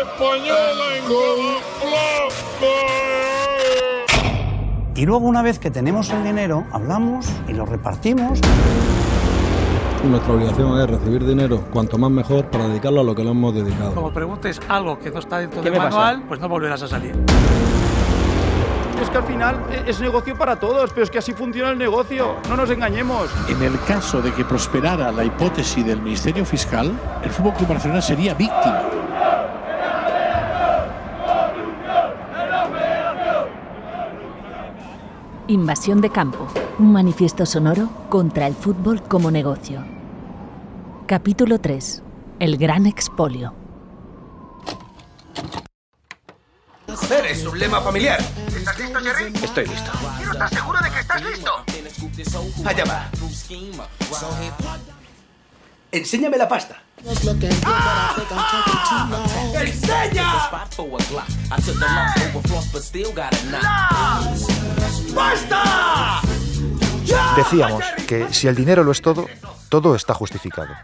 española en. Y luego una vez que tenemos el dinero, hablamos y lo repartimos. Nuestra obligación es recibir dinero, cuanto más mejor, para dedicarlo a lo que lo hemos dedicado. Como preguntes algo que no está dentro del manual, pues no volverás a salir. Es que al final es negocio para todos, pero es que así funciona el negocio, no nos engañemos. En el caso de que prosperara la hipótesis del Ministerio Fiscal, el Fútbol Club Barcelona sería víctima. Invasión de campo, un manifiesto sonoro contra el fútbol como negocio. Capítulo 3. El gran expolio. Eres un lema familiar. ¿Estás listo, Jerry? Estoy listo. Quiero estar seguro de que estás listo. Allá va. Enséñame la pasta. ¡Ah! ¡Enseña! ¡Basta! Decíamos que si el dinero lo es todo, todo está justificado.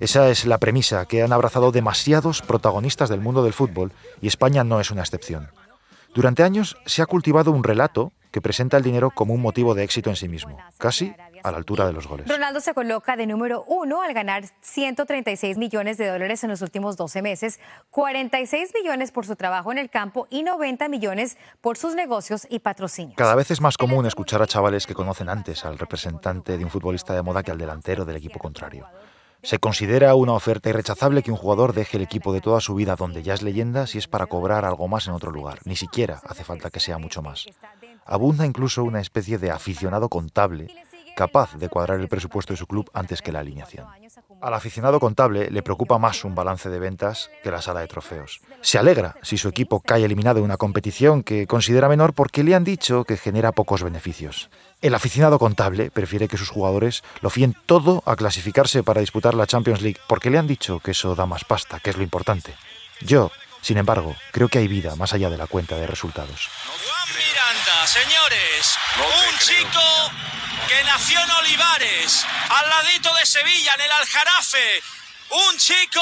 Esa es la premisa que han abrazado demasiados protagonistas del mundo del fútbol y España no es una excepción. Durante años se ha cultivado un relato que presenta el dinero como un motivo de éxito en sí mismo, casi a la altura de los goles. Ronaldo se coloca de número uno al ganar 136 millones de dólares en los últimos 12 meses, 46 millones por su trabajo en el campo y 90 millones por sus negocios y patrocinios. Cada vez es más común escuchar a chavales que conocen antes al representante de un futbolista de moda que al delantero del equipo contrario. Se considera una oferta irrechazable que un jugador deje el equipo de toda su vida donde ya es leyenda si es para cobrar algo más en otro lugar. Ni siquiera hace falta que sea mucho más. Abunda incluso una especie de aficionado contable capaz de cuadrar el presupuesto de su club antes que la alineación. Al aficionado contable le preocupa más un balance de ventas que la sala de trofeos. Se alegra si su equipo cae eliminado en una competición que considera menor porque le han dicho que genera pocos beneficios. El aficionado contable prefiere que sus jugadores lo fíen todo a clasificarse para disputar la Champions League porque le han dicho que eso da más pasta, que es lo importante. Yo, sin embargo, creo que hay vida más allá de la cuenta de resultados. Señores, un chico que nació en Olivares, al ladito de Sevilla, en el Aljarafe. Un chico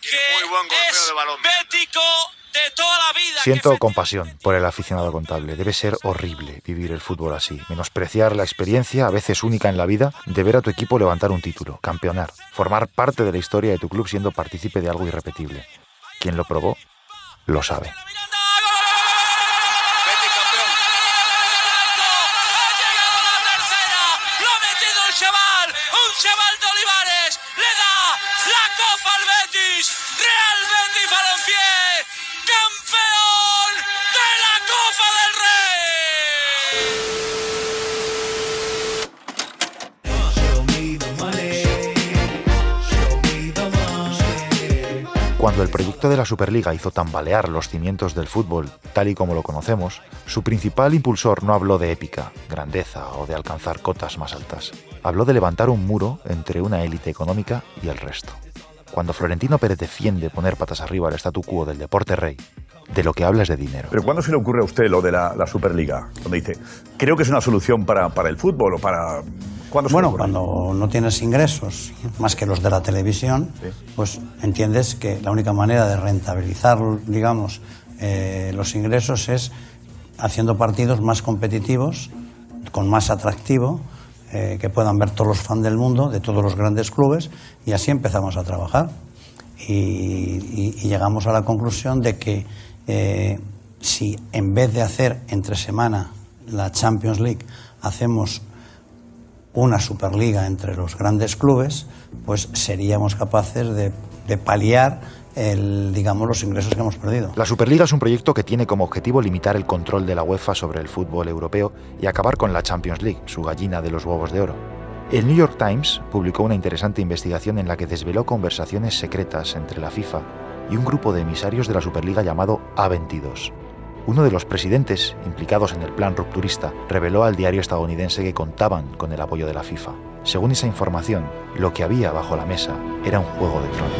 que es bético de toda la vida. Siento compasión por el aficionado contable. Debe ser horrible vivir el fútbol así. Menospreciar la experiencia, a veces única en la vida, de ver a tu equipo levantar un título, campeonar, formar parte de la historia de tu club siendo partícipe de algo irrepetible. Quien lo probó, lo sabe. Cuando el proyecto de la Superliga hizo tambalear los cimientos del fútbol tal y como lo conocemos, su principal impulsor no habló de épica, grandeza o de alcanzar cotas más altas. Habló de levantar un muro entre una élite económica y el resto. Cuando Florentino Pérez defiende poner patas arriba al statu quo del deporte rey, de lo que habla es de dinero. Pero ¿cuándo se le ocurre a usted lo de la, la Superliga? Donde dice, creo que es una solución para, para el fútbol o para bueno, cuando no tienes ingresos más que los de la televisión, pues entiendes que la única manera de rentabilizar, digamos, eh, los ingresos es haciendo partidos más competitivos, con más atractivo, eh, que puedan ver todos los fans del mundo, de todos los grandes clubes, y así empezamos a trabajar. Y, llegamos a la conclusión de que eh, si en vez de hacer entre semana la Champions League, hacemos una Superliga entre los grandes clubes, pues seríamos capaces de, paliar el, digamos, los ingresos que hemos perdido. La Superliga es un proyecto que tiene como objetivo limitar el control de la UEFA sobre el fútbol europeo y acabar con la Champions League, su gallina de los huevos de oro. El New York Times publicó una interesante investigación en la que desveló conversaciones secretas entre la FIFA y un grupo de emisarios de la Superliga llamado A22. Uno de los presidentes implicados en el plan rupturista reveló al diario estadounidense que contaban con el apoyo de la FIFA. Según esa información, lo que había bajo la mesa era un juego de tronos.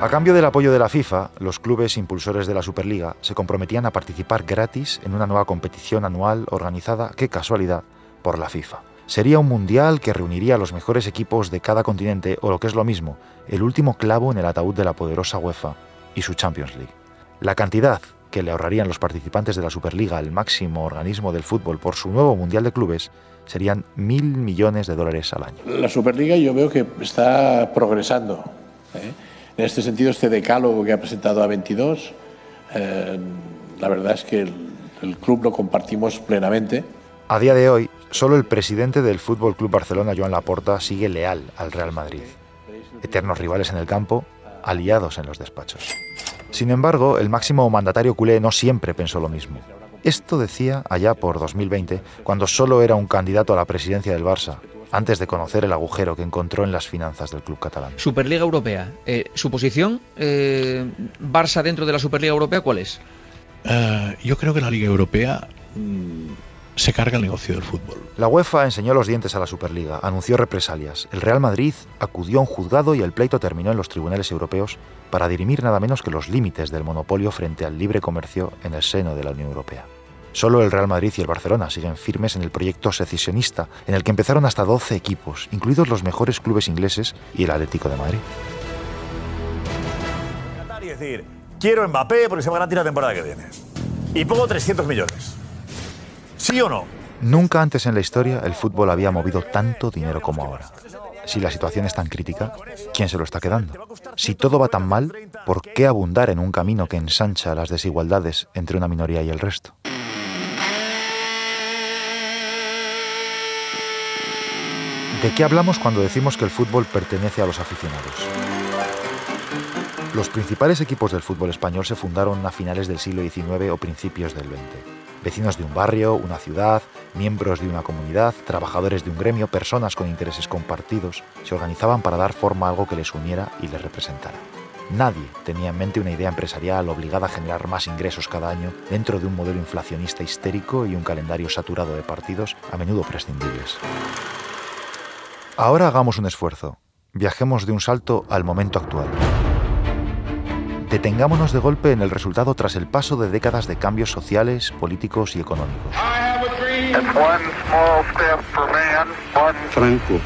A cambio del apoyo de la FIFA, los clubes impulsores de la Superliga se comprometían a participar gratis en una nueva competición anual organizada, qué casualidad, por la FIFA. Sería un mundial que reuniría a los mejores equipos de cada continente o lo que es lo mismo, el último clavo en el ataúd de la poderosa UEFA y su Champions League. La cantidad que le ahorrarían los participantes de la Superliga al máximo organismo del fútbol por su nuevo Mundial de Clubes serían mil millones de dólares al año. La Superliga yo veo que está progresando. ¿eh? En este sentido, este decálogo que ha presentado A22, eh, la verdad es que el, el club lo compartimos plenamente. A día de hoy, solo el presidente del Fútbol Club Barcelona, Joan Laporta, sigue leal al Real Madrid. Eternos rivales en el campo, aliados en los despachos. Sin embargo, el máximo mandatario culé no siempre pensó lo mismo. Esto decía allá por 2020, cuando solo era un candidato a la presidencia del Barça, antes de conocer el agujero que encontró en las finanzas del club catalán. Superliga Europea. Eh, ¿Su posición, eh, Barça dentro de la Superliga Europea, cuál es? Uh, yo creo que la Liga Europea mmm, se carga el negocio del fútbol. La UEFA enseñó los dientes a la Superliga, anunció represalias. El Real Madrid acudió a un juzgado y el pleito terminó en los tribunales europeos para dirimir nada menos que los límites del monopolio frente al libre comercio en el seno de la Unión Europea. Solo el Real Madrid y el Barcelona siguen firmes en el proyecto secesionista, en el que empezaron hasta 12 equipos, incluidos los mejores clubes ingleses y el Atlético de Madrid. Y decir, quiero Mbappé porque se va a la temporada que viene. Y pongo 300 millones. ¿Sí o no? Nunca antes en la historia el fútbol había movido tanto dinero como ahora. Si la situación es tan crítica, ¿quién se lo está quedando? Si todo va tan mal, ¿por qué abundar en un camino que ensancha las desigualdades entre una minoría y el resto? ¿De qué hablamos cuando decimos que el fútbol pertenece a los aficionados? Los principales equipos del fútbol español se fundaron a finales del siglo XIX o principios del XX. Vecinos de un barrio, una ciudad, miembros de una comunidad, trabajadores de un gremio, personas con intereses compartidos, se organizaban para dar forma a algo que les uniera y les representara. Nadie tenía en mente una idea empresarial obligada a generar más ingresos cada año dentro de un modelo inflacionista histérico y un calendario saturado de partidos a menudo prescindibles. Ahora hagamos un esfuerzo. Viajemos de un salto al momento actual. Detengámonos de golpe en el resultado tras el paso de décadas de cambios sociales, políticos y económicos. Franco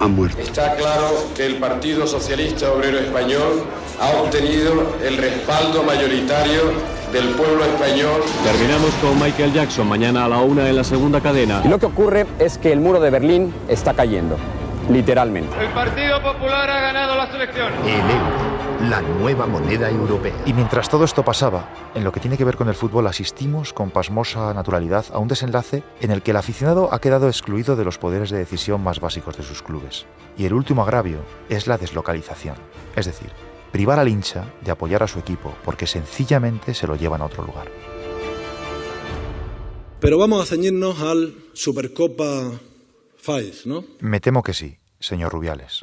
ha muerto. Está claro que el Partido Socialista Obrero Español ha obtenido el respaldo mayoritario del pueblo español. Terminamos con Michael Jackson mañana a la una en la segunda cadena. Y lo que ocurre es que el muro de Berlín está cayendo, literalmente. El Partido Popular ha ganado las elecciones. El euro, la nueva moneda europea. Y mientras todo esto pasaba, en lo que tiene que ver con el fútbol asistimos con pasmosa naturalidad a un desenlace en el que el aficionado ha quedado excluido de los poderes de decisión más básicos de sus clubes. Y el último agravio es la deslocalización, es decir, privar al hincha de apoyar a su equipo porque sencillamente se lo llevan a otro lugar. Pero vamos a ceñirnos al Supercopa Files, ¿no? Me temo que sí, señor Rubiales.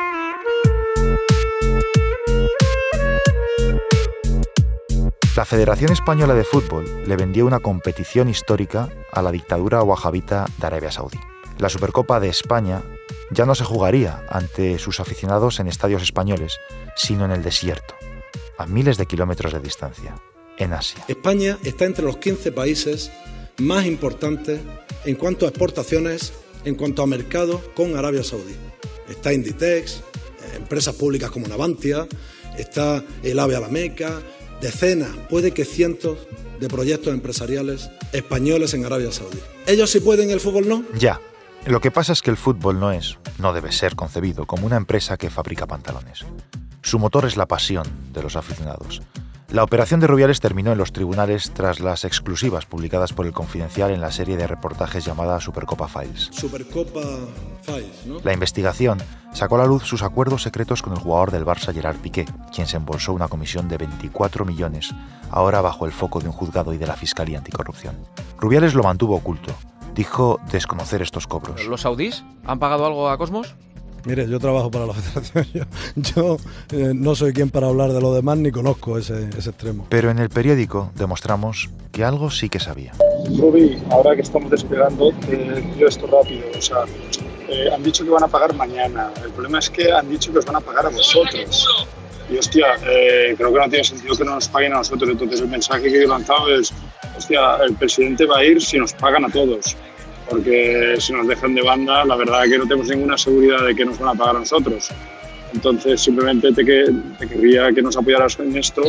La Federación Española de Fútbol le vendió una competición histórica a la dictadura wahabita de Arabia Saudí. La Supercopa de España ya no se jugaría ante sus aficionados en estadios españoles, sino en el desierto, a miles de kilómetros de distancia, en Asia. España está entre los 15 países más importantes en cuanto a exportaciones, en cuanto a mercado con Arabia Saudí. Está Inditex, empresas públicas como Navantia, está el AVE a la Meca, decenas, puede que cientos de proyectos empresariales españoles en Arabia Saudí. ¿Ellos sí pueden, el fútbol no? Ya, lo que pasa es que el fútbol no es, no debe ser concebido como una empresa que fabrica pantalones. Su motor es la pasión de los aficionados. La operación de Rubiales terminó en los tribunales tras las exclusivas publicadas por el Confidencial en la serie de reportajes llamada Supercopa Files. Supercopa Files, ¿no? La investigación sacó a la luz sus acuerdos secretos con el jugador del Barça Gerard Piqué, quien se embolsó una comisión de 24 millones, ahora bajo el foco de un juzgado y de la Fiscalía Anticorrupción. Rubiales lo mantuvo oculto, dijo desconocer estos cobros. ¿Los saudíes han pagado algo a Cosmos? Mire, yo trabajo para la federación. Yo, yo eh, no soy quien para hablar de lo demás ni conozco ese, ese, extremo. Pero en el periódico demostramos que algo sí que sabía. Rubi, ahora que estamos despegando, eh, yo esto rápido. O sea, eh, han dicho que van a pagar mañana. El problema es que han dicho que os van a pagar a vosotros. Y hostia, eh, creo que no tiene sentido que no nos paguen a nosotros. Entonces el mensaje que he lanzado es, hostia, el presidente va a ir si nos pagan a todos. Porque si nos dejan de banda, la verdad es que no tenemos ninguna seguridad de que nos van a pagar a nosotros. Entonces simplemente te, que, te querría que nos apoyaras en esto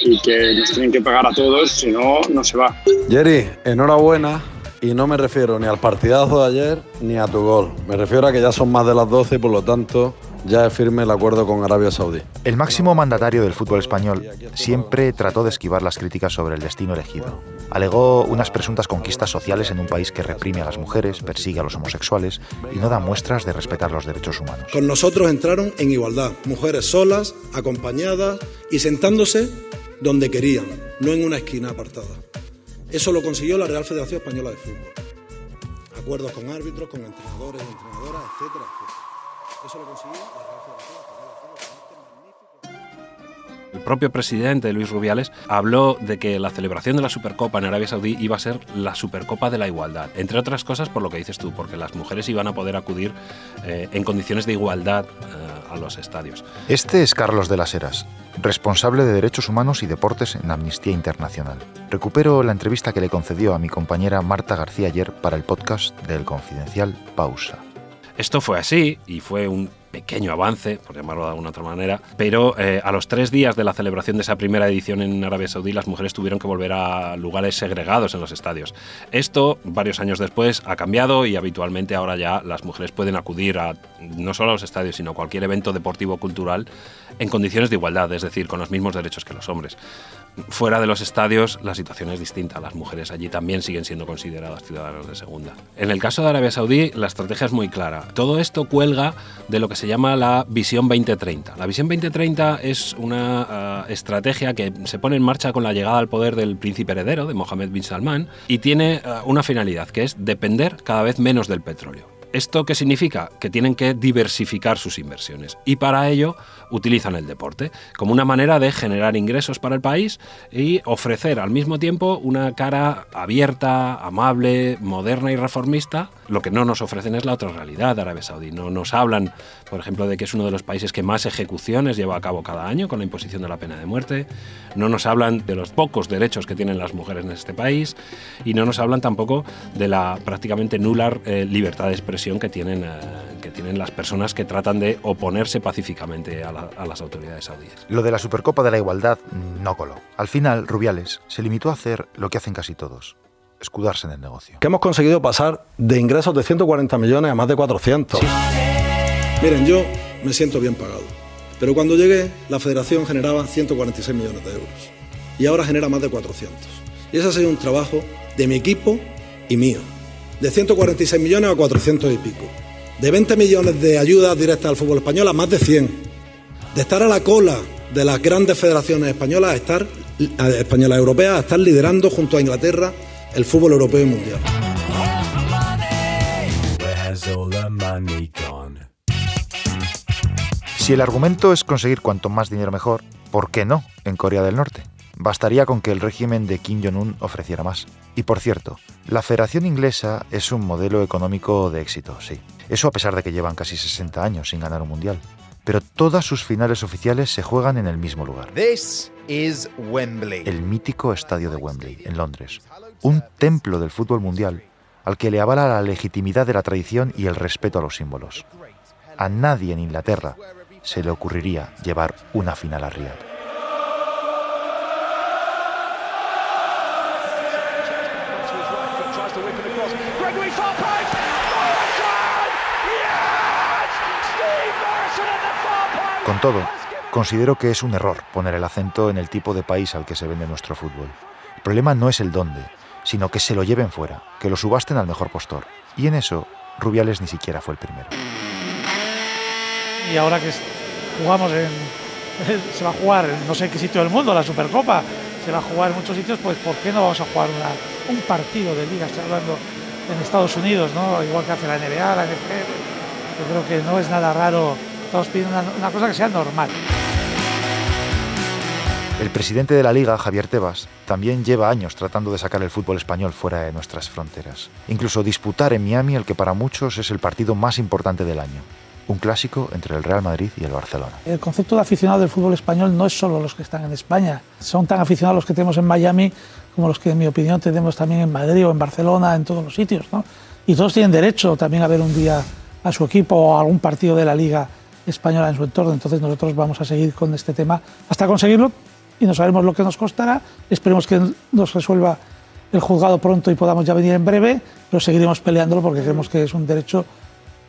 y que nos tienen que pagar a todos, si no, no se va. Jerry, enhorabuena. Y no me refiero ni al partidazo de ayer ni a tu gol. Me refiero a que ya son más de las 12 y por lo tanto ya es firme el acuerdo con Arabia Saudí. El máximo mandatario del fútbol español siempre trató de esquivar las críticas sobre el destino elegido. Alegó unas presuntas conquistas sociales en un país que reprime a las mujeres, persigue a los homosexuales y no da muestras de respetar los derechos humanos. Con nosotros entraron en igualdad, mujeres solas, acompañadas y sentándose donde querían, no en una esquina apartada. Eso lo consiguió la Real Federación Española de Fútbol. Acuerdos con árbitros, con entrenadores entrenadoras, etcétera, etcétera. Eso lo consiguió la Real Federación El propio presidente Luis Rubiales habló de que la celebración de la Supercopa en Arabia Saudí iba a ser la Supercopa de la Igualdad, entre otras cosas por lo que dices tú, porque las mujeres iban a poder acudir eh, en condiciones de igualdad eh, a los estadios. Este es Carlos de las Heras, responsable de Derechos Humanos y Deportes en Amnistía Internacional. Recupero la entrevista que le concedió a mi compañera Marta García ayer para el podcast del Confidencial Pausa. Esto fue así y fue un pequeño avance, por llamarlo de alguna otra manera, pero eh, a los tres días de la celebración de esa primera edición en Arabia Saudí, las mujeres tuvieron que volver a lugares segregados en los estadios. Esto, varios años después, ha cambiado y habitualmente ahora ya las mujeres pueden acudir a no solo a los estadios, sino a cualquier evento deportivo cultural en condiciones de igualdad, es decir, con los mismos derechos que los hombres. Fuera de los estadios la situación es distinta. Las mujeres allí también siguen siendo consideradas ciudadanos de segunda. En el caso de Arabia Saudí la estrategia es muy clara. Todo esto cuelga de lo que se llama la Visión 2030. La Visión 2030 es una uh, estrategia que se pone en marcha con la llegada al poder del príncipe heredero, de Mohammed bin Salman, y tiene uh, una finalidad, que es depender cada vez menos del petróleo. ¿Esto qué significa? Que tienen que diversificar sus inversiones y para ello utilizan el deporte como una manera de generar ingresos para el país y ofrecer al mismo tiempo una cara abierta, amable, moderna y reformista. Lo que no nos ofrecen es la otra realidad de Arabia Saudí. No nos hablan, por ejemplo, de que es uno de los países que más ejecuciones lleva a cabo cada año con la imposición de la pena de muerte. No nos hablan de los pocos derechos que tienen las mujeres en este país y no nos hablan tampoco de la prácticamente nula eh, libertad de expresión que tienen, eh, que tienen las personas que tratan de oponerse pacíficamente a, la, a, las autoridades saudíes. Lo de la Supercopa de la Igualdad no coló. Al final, Rubiales se limitó a hacer lo que hacen casi todos. Escudarse en el negocio. Que hemos conseguido pasar de ingresos de 140 millones a más de 400. Sí. Miren, yo me siento bien pagado. Pero cuando llegué, la federación generaba 146 millones de euros. Y ahora genera más de 400. Y ese ha sido un trabajo de mi equipo y mío de 146 millones a 400 y pico. De 20 millones de ayudas directas al fútbol español a más de 100. De estar a la cola de las grandes federaciones españolas a estar españolas europeas a estar liderando junto a Inglaterra el fútbol europeo y mundial. Si el argumento es conseguir cuanto más dinero mejor, ¿por qué no en Corea del Norte? Bastaría con que el régimen de Kim Jong-un ofreciera más. Y por cierto, la Federación Inglesa es un modelo económico de éxito, sí. Eso a pesar de que llevan casi 60 años sin ganar un mundial. Pero todas sus finales oficiales se juegan en el mismo lugar. This is Wembley. El mítico estadio de Wembley, en Londres. Un templo del fútbol mundial al que le avala la legitimidad de la tradición y el respeto a los símbolos. A nadie en Inglaterra se le ocurriría llevar una final a Riyadh. Con todo, considero que es un error poner el acento en el tipo de país al que se vende nuestro fútbol. El problema no es el dónde, sino que se lo lleven fuera, que lo subasten al mejor postor. Y en eso, Rubiales ni siquiera fue el primero. Y ahora que jugamos en... Se va a jugar en no sé qué sitio del mundo, la Supercopa, se va a jugar en muchos sitios, pues ¿por qué no vamos a jugar un partido de liga? Estoy hablando en Estados Unidos, ¿no? Igual que hace la NBA, la NFL. Yo creo que no es nada raro Estamos pidiendo una, cosa que sea normal. El presidente de la liga, Javier Tebas, también lleva años tratando de sacar el fútbol español fuera de nuestras fronteras. Incluso disputar en Miami el que para muchos es el partido más importante del año. Un clásico entre el Real Madrid y el Barcelona. El concepto de aficionado del fútbol español no es solo los que están en España, son tan aficionados los que tenemos en Miami como los que, en mi opinión, tenemos también en Madrid o en Barcelona, en todos los sitios. ¿no? Y todos tienen derecho también a ver un día a su equipo o a algún partido de la Liga Española en su entorno. Entonces nosotros vamos a seguir con este tema hasta conseguirlo y no sabemos lo que nos costará. Esperemos que nos resuelva el juzgado pronto y podamos ya venir en breve, pero seguiremos peleándolo porque creemos que es un derecho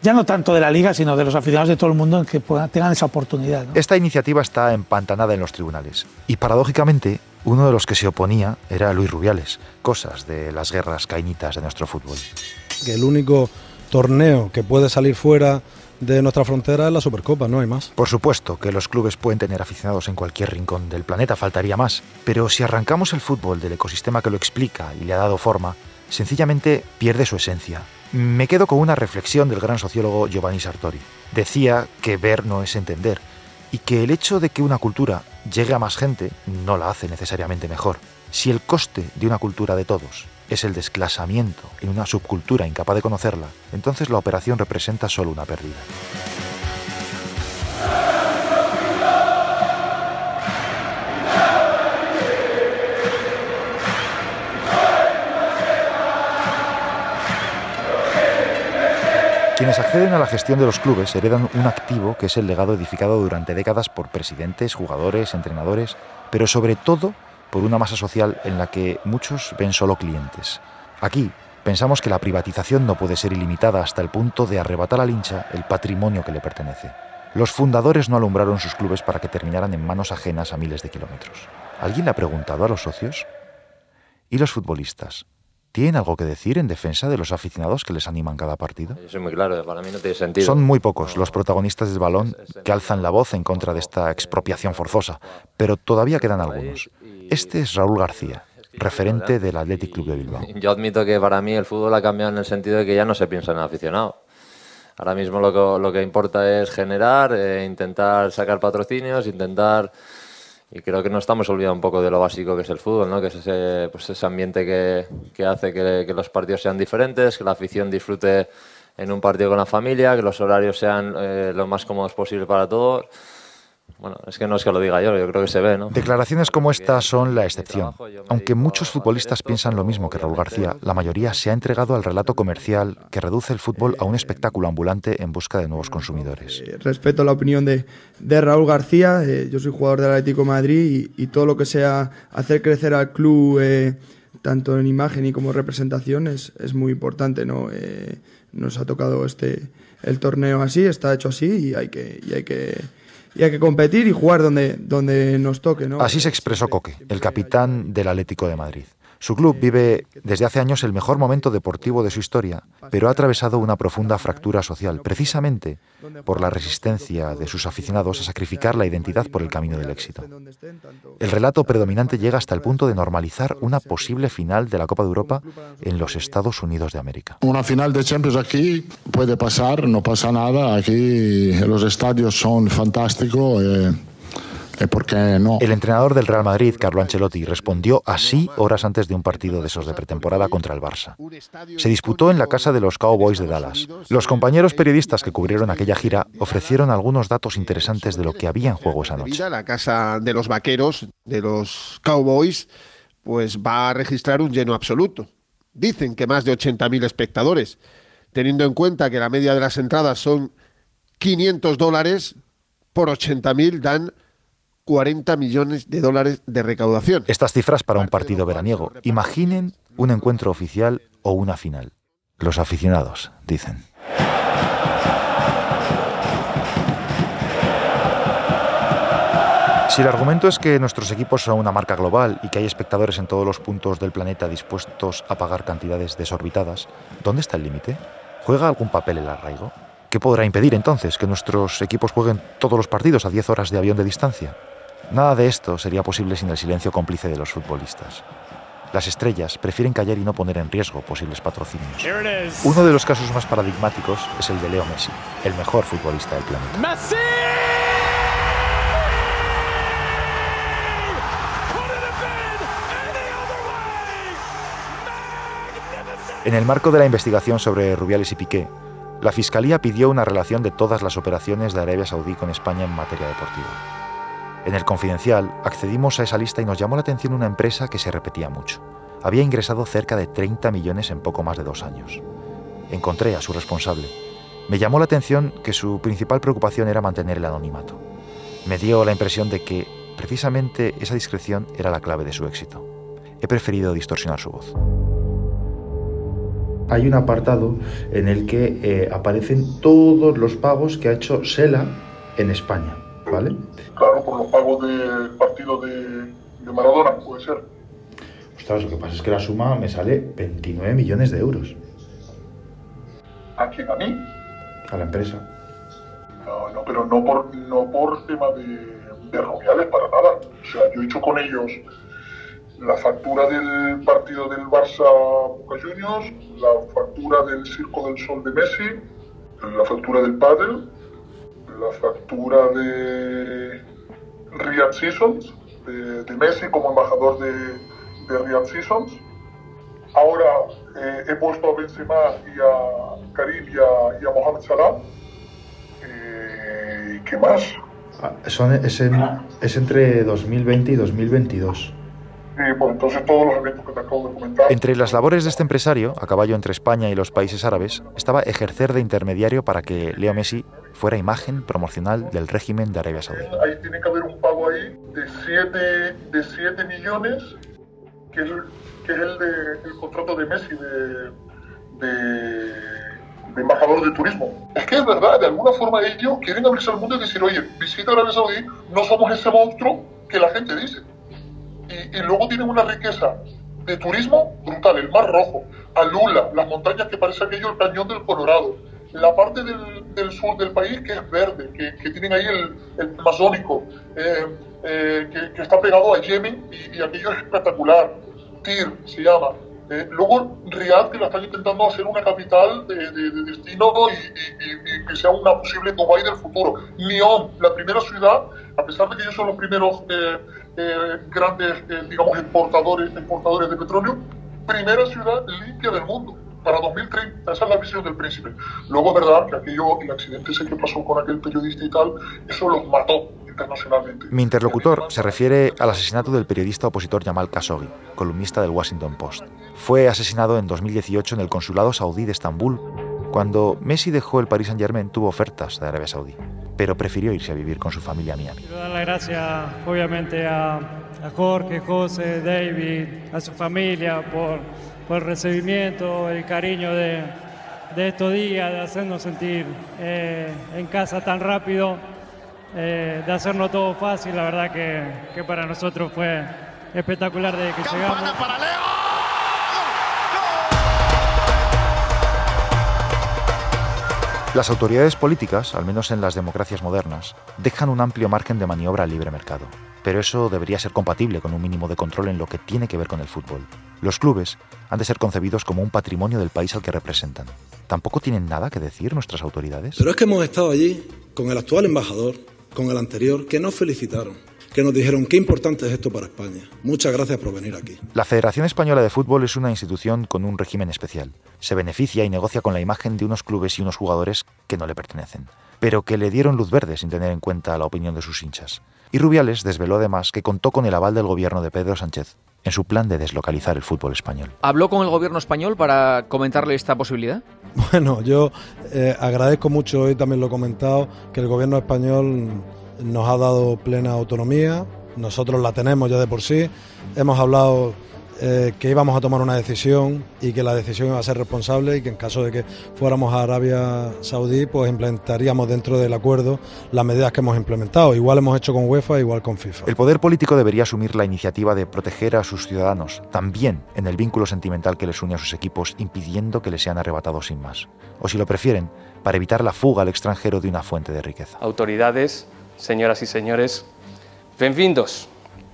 ya no tanto de la liga, sino de los aficionados de todo el mundo en que puedan, tengan esa oportunidad. ¿no? Esta iniciativa está empantanada en los tribunales y paradójicamente uno de los que se oponía era Luis Rubiales, cosas de las guerras caínitas de nuestro fútbol. Que el único torneo que puede salir fuera de nuestra frontera es la Supercopa, no hay más. Por supuesto que los clubes pueden tener aficionados en cualquier rincón del planeta, faltaría más, pero si arrancamos el fútbol del ecosistema que lo explica y le ha dado forma, sencillamente pierde su esencia. Me quedo con una reflexión del gran sociólogo Giovanni Sartori. Decía que ver no es entender y que el hecho de que una cultura llegue a más gente no la hace necesariamente mejor. Si el coste de una cultura de todos es el desclasamiento en una subcultura incapaz de conocerla, entonces la operación representa solo una pérdida. Quienes acceden a la gestión de los clubes heredan un activo que es el legado edificado durante décadas por presidentes, jugadores, entrenadores, pero sobre todo por una masa social en la que muchos ven solo clientes. Aquí pensamos que la privatización no puede ser ilimitada hasta el punto de arrebatar al hincha el patrimonio que le pertenece. Los fundadores no alumbraron sus clubes para que terminaran en manos ajenas a miles de kilómetros. ¿Alguien le ha preguntado a los socios? ¿Y los futbolistas? ¿Tienen algo que decir en defensa de los aficionados que les animan cada partido? Yo soy muy claro, para mí no tiene sentido. Son muy pocos los protagonistas del balón que alzan la voz en contra de esta expropiación forzosa, pero todavía quedan algunos. Este es Raúl García, referente del Athletic Club de Bilbao. Yo admito que para mí el fútbol ha cambiado en el sentido de que ya no se piensa en el aficionado. Ahora mismo lo que, lo que importa es generar, eh, intentar sacar patrocinios, intentar... Y creo que nos estamos olvidando un poco de lo básico que es el fútbol, ¿no? que es ese, pues ese ambiente que, que hace que, los partidos sean diferentes, que la afición disfrute en un partido con la familia, que los horarios sean eh, lo más cómodos posible para todos. Bueno, es que no es que lo diga yo, yo creo que se ve, ¿no? Declaraciones como esta son la excepción. Aunque muchos futbolistas piensan lo mismo que Raúl García, la mayoría se ha entregado al relato comercial que reduce el fútbol a un espectáculo ambulante en busca de nuevos consumidores. Eh, respeto la opinión de, de Raúl García, eh, yo soy jugador del Atlético de Madrid y, y, todo lo que sea hacer crecer al club, eh, tanto en imagen y como representación, es, es muy importante, ¿no? Eh, nos ha tocado este el torneo así, está hecho así y hay que... Y hay que y hay que competir y jugar donde, donde nos toque. ¿no? Así se expresó Coque, el capitán del Atlético de Madrid. Su club vive desde hace años el mejor momento deportivo de su historia, pero ha atravesado una profunda fractura social, precisamente por la resistencia de sus aficionados a sacrificar la identidad por el camino del éxito. El relato predominante llega hasta el punto de normalizar una posible final de la Copa de Europa en los Estados Unidos de América. Una final de Champions aquí puede pasar, no pasa nada, aquí los estadios son fantásticos. Eh ¿Por qué no? El entrenador del Real Madrid, Carlo Ancelotti, respondió así horas antes de un partido de esos de pretemporada contra el Barça. Se disputó en la casa de los Cowboys de Dallas. Los compañeros periodistas que cubrieron aquella gira ofrecieron algunos datos interesantes de lo que había en juego esa noche. La casa de los vaqueros, de los Cowboys, pues va a registrar un lleno absoluto. Dicen que más de 80.000 espectadores. Teniendo en cuenta que la media de las entradas son 500 dólares, por 80.000 dan 40 millones de dólares de recaudación. Estas cifras para un partido veraniego. Imaginen un encuentro oficial o una final. Los aficionados, dicen. Si el argumento es que nuestros equipos son una marca global y que hay espectadores en todos los puntos del planeta dispuestos a pagar cantidades desorbitadas, ¿dónde está el límite? ¿Juega algún papel el arraigo? ¿Qué podrá impedir entonces que nuestros equipos jueguen todos los partidos a 10 horas de avión de distancia? Nada de esto sería posible sin el silencio cómplice de los futbolistas. Las estrellas prefieren callar y no poner en riesgo posibles patrocinios. Uno de los casos más paradigmáticos es el de Leo Messi, el mejor futbolista del planeta. ¡Messi! En el marco de la investigación sobre Rubiales y Piqué, La Fiscalía pidió una relación de todas las operaciones de Arabia Saudí con España en materia deportiva. En el Confidencial accedimos a esa lista y nos llamó la atención una empresa que se repetía mucho. Había ingresado cerca de 30 millones en poco más de dos años. Encontré a su responsable. Me llamó la atención que su principal preocupación era mantener el anonimato. Me dio la impresión de que precisamente esa discreción era la clave de su éxito. He preferido distorsionar su voz hay un apartado en el que eh, aparecen todos los pagos que ha hecho Sela en España, ¿vale? Claro, por los pagos del partido de, Maradona, puede ser. Ostras, lo que pasa es que la suma me sale 29 millones de euros. ¿A quién? ¿A mí? A la empresa. No, no, pero no por, no por tema de, de para nada. O sea, yo he hecho con ellos la factura del partido del Barça Boca Juniors, la factura del Circo del Sol de Messi, la factura del Padel, la factura de Riyadh Seasons, de, Messi como embajador de, de Riyadh Seasons. Ahora eh, he puesto a Benzema y a Karim y a, y a Mohamed Salah. Eh, ¿Qué más? Ah, son, es, es entre 2020 y 2022. Pues entonces todos los eventos que te acabo de comentar. Entre las labores de este empresario, a caballo entre España y los países árabes, estaba ejercer de intermediario para que Leo Messi fuera imagen promocional del régimen de Arabia Saudí. Ahí tiene que haber un pago ahí de 7 de siete millones, que es, que es el, de, el contrato de Messi de, de, embajador de turismo. Es que es verdad, de alguna forma ellos quieren abrirse al mundo y decir, oye, visita Arabia Saudí, no somos ese monstruo que la gente dice y, luego tienen una riqueza de turismo brutal, el Mar Rojo, Alula, las montañas que parece aquello el cañón del Colorado, la parte del, sur del país que es verde, que, tienen ahí el, el Amazónico, eh, eh, que, está pegado a Yemen y, aquello es espectacular, Tir se llama. Eh, luego Riyadh, que la están intentando hacer una capital de, destino y, que sea una posible Dubai del futuro. Neom, la primera ciudad, a pesar de que ellos son los primeros eh, grandes, digamos, exportadores, exportadores de petróleo, primera ciudad limpia del mundo para 2030. Esa es la visión del príncipe. Luego, es verdad que aquello, el accidente ese que pasó con aquel periodista y tal, eso los mató internacionalmente. Mi interlocutor se refiere al asesinato del periodista opositor Jamal Khashoggi, columnista del Washington Post. Fue asesinado en 2018 en el consulado saudí de Estambul. Cuando Messi dejó el Paris Saint-Germain, tuvo ofertas de Arabia Saudí pero prefirió irse a vivir con su familia a Miami. Quiero dar las gracias, obviamente, a, Jorge, José, David, a su familia por, por el recibimiento, el cariño de, de, estos días, de hacernos sentir eh, en casa tan rápido, eh, de hacernos todo fácil. La verdad que, que para nosotros fue espectacular desde que llegamos. Las autoridades políticas, al menos en las democracias modernas, dejan un amplio margen de maniobra al libre mercado. Pero eso debería ser compatible con un mínimo de control en lo que tiene que ver con el fútbol. Los clubes han de ser concebidos como un patrimonio del país al que representan. ¿Tampoco tienen nada que decir nuestras autoridades? Pero es que hemos estado allí con el actual embajador, con el anterior, que nos felicitaron que nos dijeron qué importante es esto para España. Muchas gracias por venir aquí. La Federación Española de Fútbol es una institución con un régimen especial. Se beneficia y negocia con la imagen de unos clubes y unos jugadores que no le pertenecen, pero que le dieron luz verde sin tener en cuenta la opinión de sus hinchas. Y Rubiales desveló además que contó con el aval del gobierno de Pedro Sánchez en su plan de deslocalizar el fútbol español. ¿Habló con el gobierno español para comentarle esta posibilidad? Bueno, yo eh, agradezco mucho, hoy también lo he comentado, que el gobierno español nos ha dado plena autonomía, nosotros la tenemos ya de por sí, hemos hablado eh, que íbamos a tomar una decisión y que la decisión iba a ser responsable y que en caso de que fuéramos a Arabia Saudí, pues implementaríamos dentro del acuerdo las medidas que hemos implementado. Igual hemos hecho con UEFA, igual con FIFA. El poder político debería asumir la iniciativa de proteger a sus ciudadanos, también en el vínculo sentimental que les une a sus equipos, impidiendo que les sean arrebatados sin más. O si lo prefieren, para evitar la fuga al extranjero de una fuente de riqueza. Autoridades señoras y señores, bienvenidos,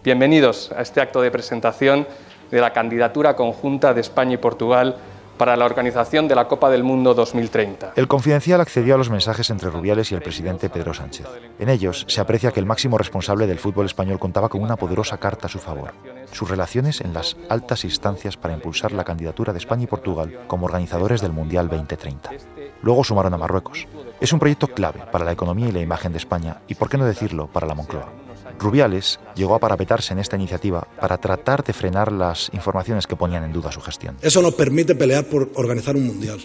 bienvenidos a este acto de presentación de la candidatura conjunta de España y Portugal para la organización de la Copa del Mundo 2030. El Confidencial accedió a los mensajes entre Rubiales y el presidente Pedro Sánchez. En ellos se aprecia que el máximo responsable del fútbol español contaba con una poderosa carta a su favor, sus relaciones en las altas instancias para impulsar la candidatura de España y Portugal como organizadores del Mundial 2030. Luego sumaron a Marruecos. Es un proyecto clave para la economía y la imagen de España y, por qué no decirlo, para la Moncloa. Rubiales llegó a parapetarse en esta iniciativa para tratar de frenar las informaciones que ponían en duda su gestión. Eso nos permite pelear por organizar un mundial.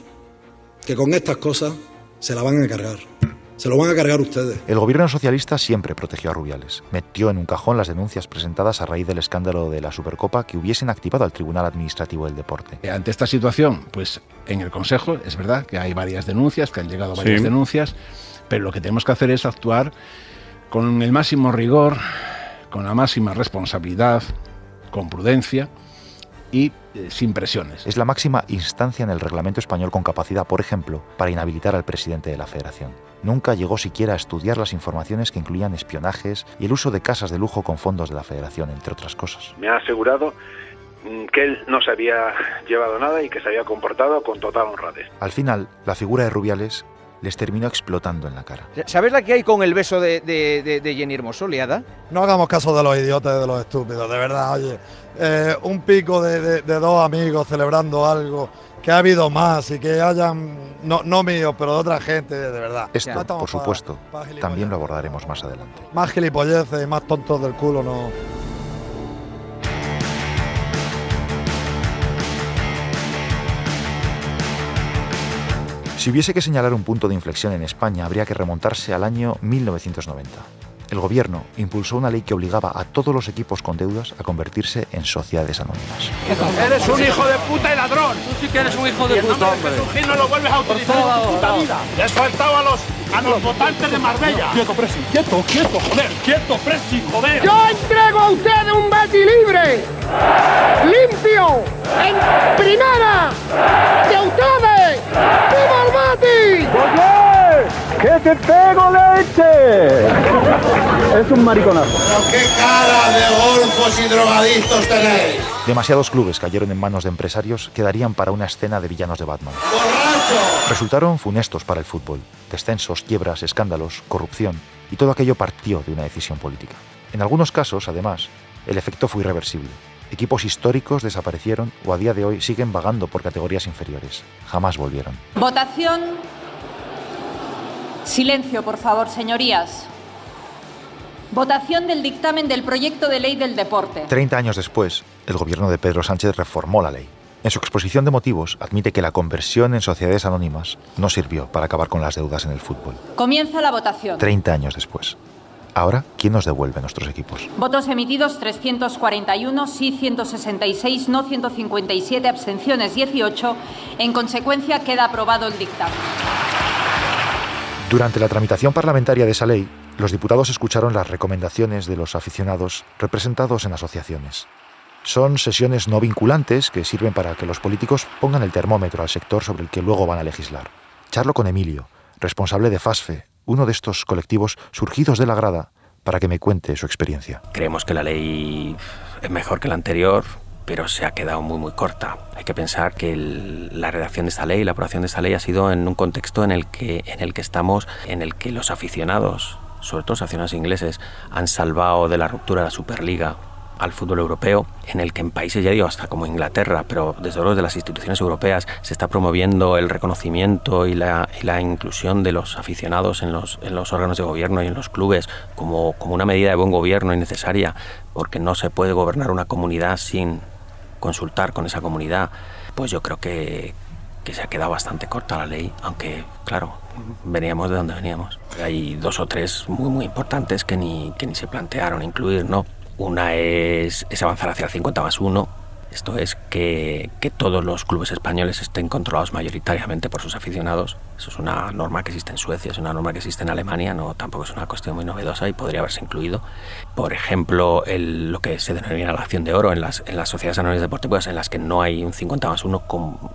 Que con estas cosas se la van a cargar. Se lo van a cargar ustedes. El gobierno socialista siempre protegió a Rubiales. Metió en un cajón las denuncias presentadas a raíz del escándalo de la Supercopa que hubiesen activado al Tribunal Administrativo del Deporte. Eh, ante esta situación, pues en el Consejo es verdad que hay varias denuncias, que han llegado varias Sí. denuncias, pero lo que tenemos que hacer es actuar con el máximo rigor, con la máxima responsabilidad, con prudencia y eh, sin presiones. Es la máxima instancia en el reglamento español con capacidad, por ejemplo, para inhabilitar al presidente de la federación. Nunca llegó siquiera a estudiar las informaciones que incluían espionajes y el uso de casas de lujo con fondos de la federación, entre otras cosas. Me ha asegurado mm, que él no se había llevado nada y que se había comportado con total honradez. Al final, la figura de Rubiales les terminó explotando en la cara. ¿Sabes la que hay con el beso de, de, de- de Jenny Hermoso, liada? No hagamos caso de los idiotas y de los estúpidos, de verdad, oye. Eh, un pico de, de- de dos amigos celebrando algo, que ha habido más y que hayan, no, no míos, pero de otra gente, de verdad. Esto, No por supuesto, para también lo abordaremos más adelante. Más gilipolleces y más tontos del culo no. Si hubiese que señalar un punto de inflexión en España, habría que remontarse al año 1990. El gobierno impulsó una ley que obligaba a todos los equipos con deudas a convertirse en sociedades anónimas. Eres un hijo de puta y ladrón. Tú sí que eres un hijo de puta, hombre. Gil no lo vuelves a utilizar en tu puta vida. Le has faltado a los, a los votantes de Marbella. Quieto, Presi, quieto, quieto, joder, quieto, Presi, joder. Yo entrego a ustedes un Betty libre, limpio, en primera, de ustedes. ¡Que te pego leche! Es un mariconazo. ¡Qué cara de golfos y drogadictos tenéis! Demasiados clubes cayeron en manos de empresarios que darían para una escena de villanos de Batman. Resultaron funestos para el fútbol. Descensos, quiebras, escándalos, corrupción y todo aquello partió de una decisión política. En algunos casos, además, el efecto fue irreversible. Equipos históricos desaparecieron o a día de hoy siguen vagando por categorías inferiores. Jamás volvieron. Votación. Silencio, por favor, señorías. Votación del dictamen del proyecto de ley del deporte. Treinta años después, el gobierno de Pedro Sánchez reformó la ley. En su exposición de motivos admite que la conversión en sociedades anónimas no sirvió para acabar con las deudas en el fútbol. Comienza la votación. 30 años después. Ahora, ¿quién nos devuelve nuestros equipos? Votos emitidos 341, sí 166, no 157, abstenciones 18. En consecuencia, queda aprobado el dictamen. Durante la tramitación parlamentaria de esa ley, los diputados escucharon las recomendaciones de los aficionados representados en asociaciones. Son sesiones no vinculantes que sirven para que los políticos pongan el termómetro al sector sobre el que luego van a legislar. Charlo con Emilio, responsable de FASFE, uno de estos colectivos surgidos de la grada, para que me cuente su experiencia. Creemos que la ley es mejor que la anterior, pero se ha quedado muy muy corta. Hay que pensar que el- la redacción de esta ley, la aprobación de esta ley ha sido en un contexto en el que en el que estamos, en el que los aficionados, sobre todo los aficionados ingleses, han salvado de la ruptura de la Superliga al fútbol europeo, en el que en países, ya digo, hasta como Inglaterra, pero desde luego de las instituciones europeas, se está promoviendo el reconocimiento y la, y la inclusión de los aficionados en los, en los órganos de gobierno y en los clubes como, como una medida de buen gobierno y necesaria, porque no se puede gobernar una comunidad sin consultar con esa comunidad, pues yo creo que, que se ha quedado bastante corta la ley, aunque, claro, veníamos de donde veníamos. Hay dos o tres muy, muy importantes que ni, que ni se plantearon incluir, ¿no? Una es, es avanzar hacia el 50 más 1. Esto es que, que todos los clubes españoles estén controlados mayoritariamente por sus aficionados. Eso es una norma que existe en Suecia, es una norma que existe en Alemania, no tampoco es una cuestión muy novedosa y podría haberse incluido. Por ejemplo, el- lo que se denomina la acción de oro en las, en las sociedades anónimas deportivas en las que no hay un 50 más 1,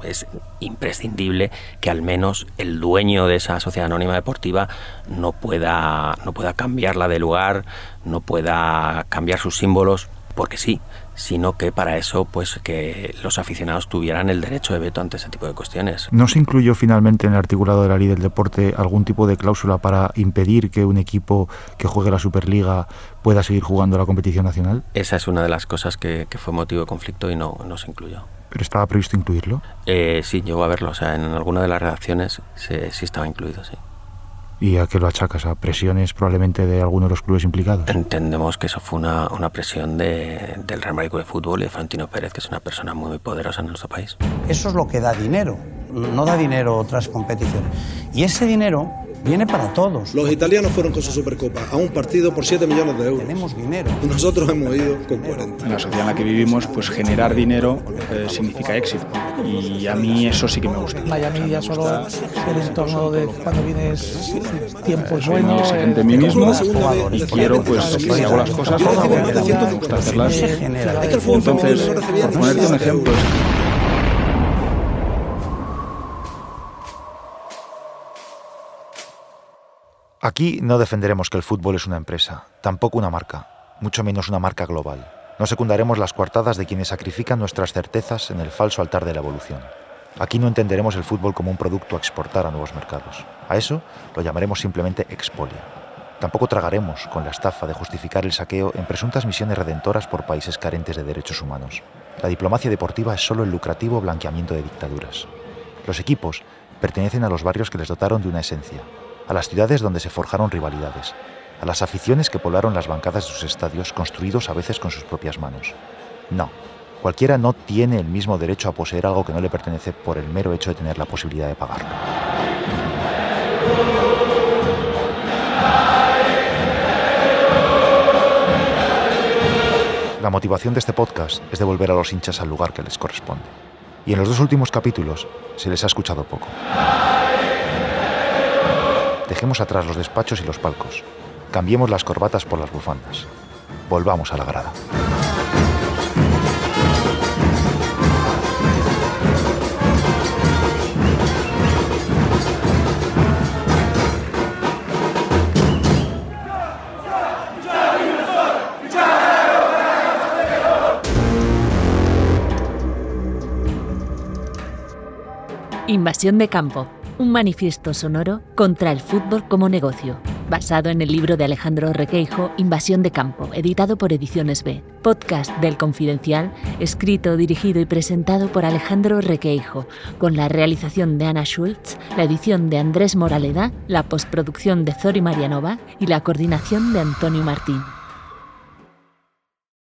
es imprescindible que al menos el dueño de esa sociedad anónima deportiva no pueda, no pueda cambiarla de lugar, no pueda cambiar sus símbolos porque sí, sino que para eso pues que los aficionados tuvieran el derecho de veto ante ese tipo de cuestiones. ¿No se incluyó finalmente en el articulado de la ley del deporte algún tipo de cláusula para impedir que un equipo que juegue la Superliga pueda seguir jugando la competición nacional? Esa es una de las cosas que, fue motivo de conflicto y no, no se incluyó. ¿Pero estaba previsto incluirlo? Eh, sí, llegó a verlo. O sea, en alguna de las redacciones sí estaba incluido, sí. ¿Y a qué lo achacas? ¿A presiones probablemente de alguno de los clubes implicados? Entendemos que eso fue una, una presión de, del Real Madrid de Fútbol y de Fantino Pérez, que es una persona muy, muy poderosa en nuestro país. Eso es lo que da dinero, no da dinero otras competiciones. Y ese dinero viene para todos. Los italianos fueron con su Supercopa a un partido por 7 millones de euros. Tenemos dinero. Y nosotros hemos ido con 40. En la sociedad en la que vivimos, pues generar dinero eh, significa éxito. Y a mí eso sí que me gusta. Miami ya solo el entorno de cuando vienes tiempos buenos. Soy exigente en mí mismo y quiero, pues, si hago las cosas, me gusta hacerlas. Entonces, por ponerte un ejemplo, Aquí no defenderemos que el fútbol es una empresa, tampoco una marca, mucho menos una marca global. No secundaremos las coartadas de quienes sacrifican nuestras certezas en el falso altar de la evolución. Aquí no entenderemos el fútbol como un producto a exportar a nuevos mercados. A eso lo llamaremos simplemente expolia. Tampoco tragaremos con la estafa de justificar el saqueo en presuntas misiones redentoras por países carentes de derechos humanos. La diplomacia deportiva es solo el lucrativo blanqueamiento de dictaduras. Los equipos pertenecen a los barrios que les dotaron de una esencia, a las ciudades donde se forjaron rivalidades, a las aficiones que poblaron las bancadas de sus estadios construidos a veces con sus propias manos. No, cualquiera no tiene el mismo derecho a poseer algo que no le pertenece por el mero hecho de tener la posibilidad de pagarlo. La motivación de este podcast es devolver a los hinchas al lugar que les corresponde. Y en los dos últimos capítulos se les ha escuchado poco. Dejemos atrás los despachos y los palcos. Cambiemos las corbatas por las bufandas. Volvamos a la grada. Invasión de campo un manifiesto sonoro contra el fútbol como negocio, basado en el libro de Alejandro Requeijo, Invasión de Campo, editado por Ediciones B. Podcast del Confidencial, escrito, dirigido y presentado por Alejandro Requeijo, con la realización de Ana Schultz, la edición de Andrés Moraleda, la postproducción de Zori Marianova y la coordinación de Antonio Martín.